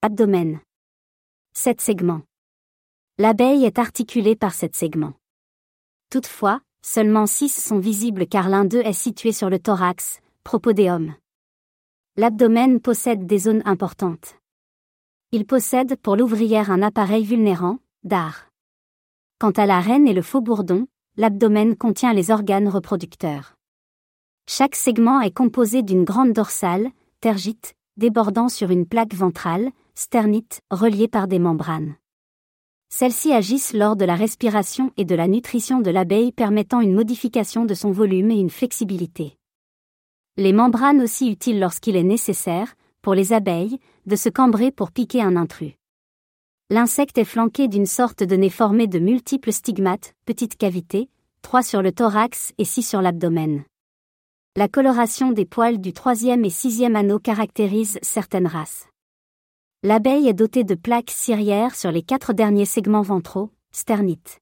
Abdomen. Sept segments. L'abeille est articulée par sept segments. Toutefois, seulement six sont visibles car l'un d'eux est situé sur le thorax, propodéum. L'abdomen possède des zones importantes. Il possède pour l'ouvrière un appareil vulnérant, d'art. Quant à la reine et le faux bourdon, l'abdomen contient les organes reproducteurs. Chaque segment est composé d'une grande dorsale, tergite, débordant sur une plaque ventrale, sternite, reliée par des membranes. Celles-ci agissent lors de la respiration et de la nutrition de l'abeille permettant une modification de son volume et une flexibilité. Les membranes aussi utiles lorsqu'il est nécessaire, pour les abeilles, de se cambrer pour piquer un intrus. L'insecte est flanqué d'une sorte de nez formé de multiples stigmates, petites cavités, trois sur le thorax et six sur l'abdomen. La coloration des poils du troisième et sixième anneau caractérise certaines races. L'abeille est dotée de plaques ciliaires sur les quatre derniers segments ventraux, sternites.